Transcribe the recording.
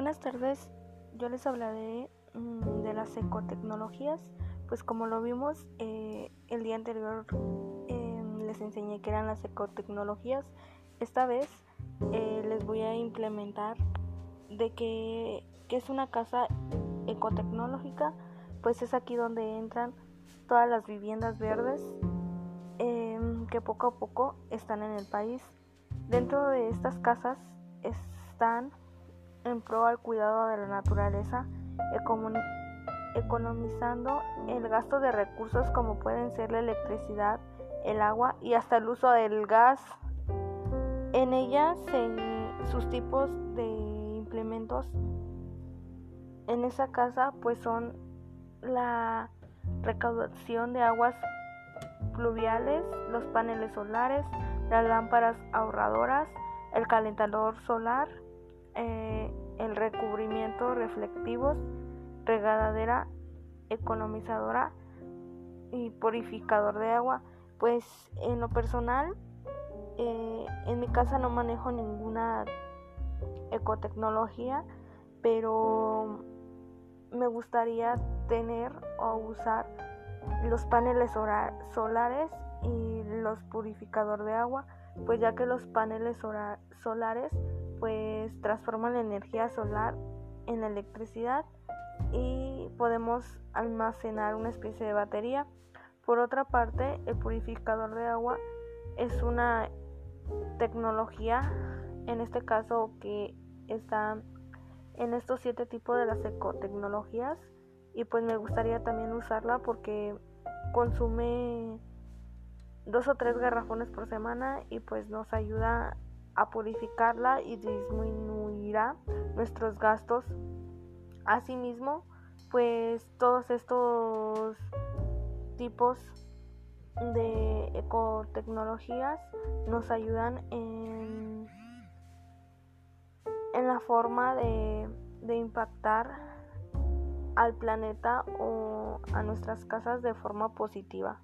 Buenas tardes, yo les hablaré mm, de las ecotecnologías. Pues como lo vimos eh, el día anterior em, les enseñé que eran las ecotecnologías. Esta vez eh, les voy a implementar de que, que es una casa ecotecnológica. Pues es aquí donde entran todas las viviendas verdes em, que poco a poco están en el país. Dentro de estas casas están en pro al cuidado de la naturaleza, economizando el gasto de recursos como pueden ser la electricidad, el agua y hasta el uso del gas. En ellas sus tipos de implementos en esa casa pues son la recaudación de aguas pluviales, los paneles solares, las lámparas ahorradoras, el calentador solar, eh, el recubrimiento reflectivos, regadadera economizadora y purificador de agua. Pues en lo personal, eh, en mi casa no manejo ninguna ecotecnología, pero me gustaría tener o usar los paneles solares y los purificadores de agua, pues ya que los paneles solares pues transforma la energía solar en electricidad y podemos almacenar una especie de batería. Por otra parte, el purificador de agua es una tecnología, en este caso que está en estos siete tipos de las ecotecnologías y pues me gustaría también usarla porque consume dos o tres garrafones por semana y pues nos ayuda a purificarla y disminuirá nuestros gastos. Asimismo, pues todos estos tipos de ecotecnologías nos ayudan en, en la forma de, de impactar al planeta o a nuestras casas de forma positiva.